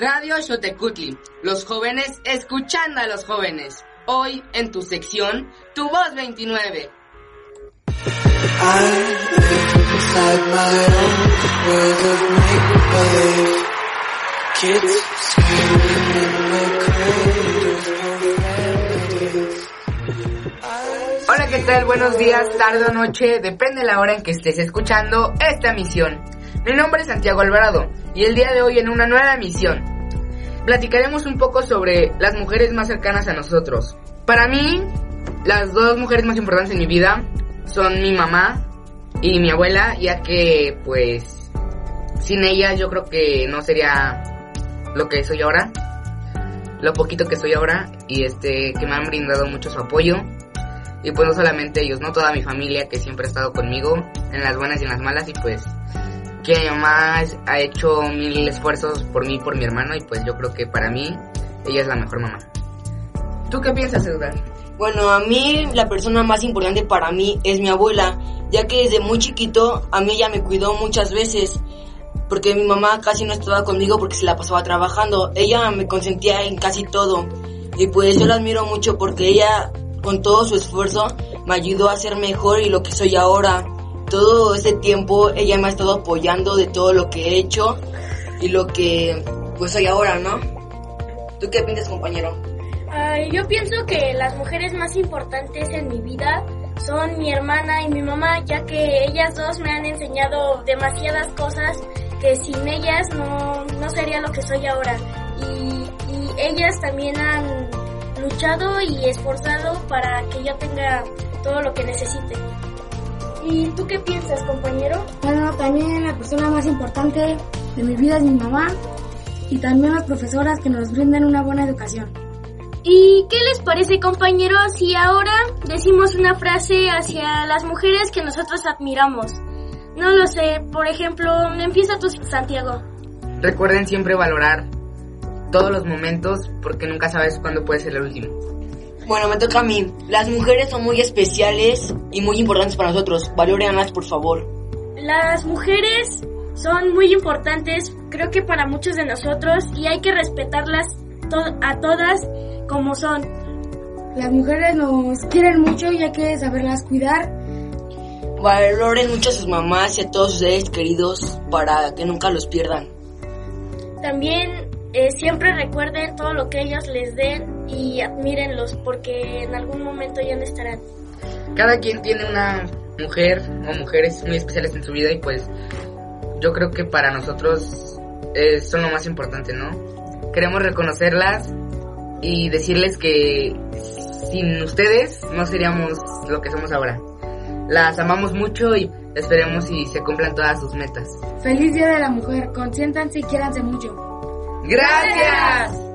Radio Xotecutli, los jóvenes escuchando a los jóvenes. Hoy en tu sección, Tu Voz 29. Hola, ¿qué tal? Buenos días, tarde o noche, depende de la hora en que estés escuchando esta emisión. Mi nombre es Santiago Alvarado y el día de hoy en una nueva emisión platicaremos un poco sobre las mujeres más cercanas a nosotros. Para mí, las dos mujeres más importantes en mi vida son mi mamá y mi abuela, ya que pues sin ellas yo creo que no sería lo que soy ahora, lo poquito que soy ahora y este que me han brindado mucho su apoyo y pues no solamente ellos, no toda mi familia que siempre ha estado conmigo en las buenas y en las malas y pues que mi mamá ha hecho mil esfuerzos por mí y por mi hermano y pues yo creo que para mí ella es la mejor mamá. ¿Tú qué piensas, Edgar? Bueno, a mí la persona más importante para mí es mi abuela, ya que desde muy chiquito a mí ella me cuidó muchas veces, porque mi mamá casi no estaba conmigo porque se la pasaba trabajando. Ella me consentía en casi todo y pues yo la admiro mucho porque ella con todo su esfuerzo me ayudó a ser mejor y lo que soy ahora todo ese tiempo ella me ha estado apoyando de todo lo que he hecho y lo que pues soy ahora, ¿no? ¿Tú qué piensas, compañero? yo pienso que las mujeres más importantes en mi vida son mi hermana y mi mamá, ya que ellas dos me han enseñado demasiadas cosas que sin ellas no, no sería lo que soy ahora. Y, y ellas también han luchado y esforzado para que yo tenga todo lo que necesite. ¿Y tú qué piensas, compañero? Bueno, también la persona más importante de mi vida es mi mamá y también las profesoras que nos brindan una buena educación. ¿Y qué les parece, compañeros, si ahora decimos una frase hacia las mujeres que nosotros admiramos? No lo sé, por ejemplo, empieza tú, Santiago. Recuerden siempre valorar todos los momentos porque nunca sabes cuándo puede ser el último. Bueno, me toca a mí. Las mujeres son muy especiales y muy importantes para nosotros. Valorenlas, por favor. Las mujeres son muy importantes, creo que para muchos de nosotros, y hay que respetarlas a todas como son. Las mujeres nos quieren mucho y hay que saberlas cuidar. Valoren mucho a sus mamás y a todos sus seres queridos para que nunca los pierdan. También eh, siempre recuerden todo lo que ellos les den y admírenlos porque en algún momento ya no estarán. Cada quien tiene una mujer o mujeres muy especiales en su vida y pues yo creo que para nosotros eh, son lo más importante, ¿no? Queremos reconocerlas y decirles que sin ustedes no seríamos lo que somos ahora. Las amamos mucho y esperemos y se cumplan todas sus metas. Feliz Día de la Mujer, consiéntanse y quiéranse mucho. Gracias.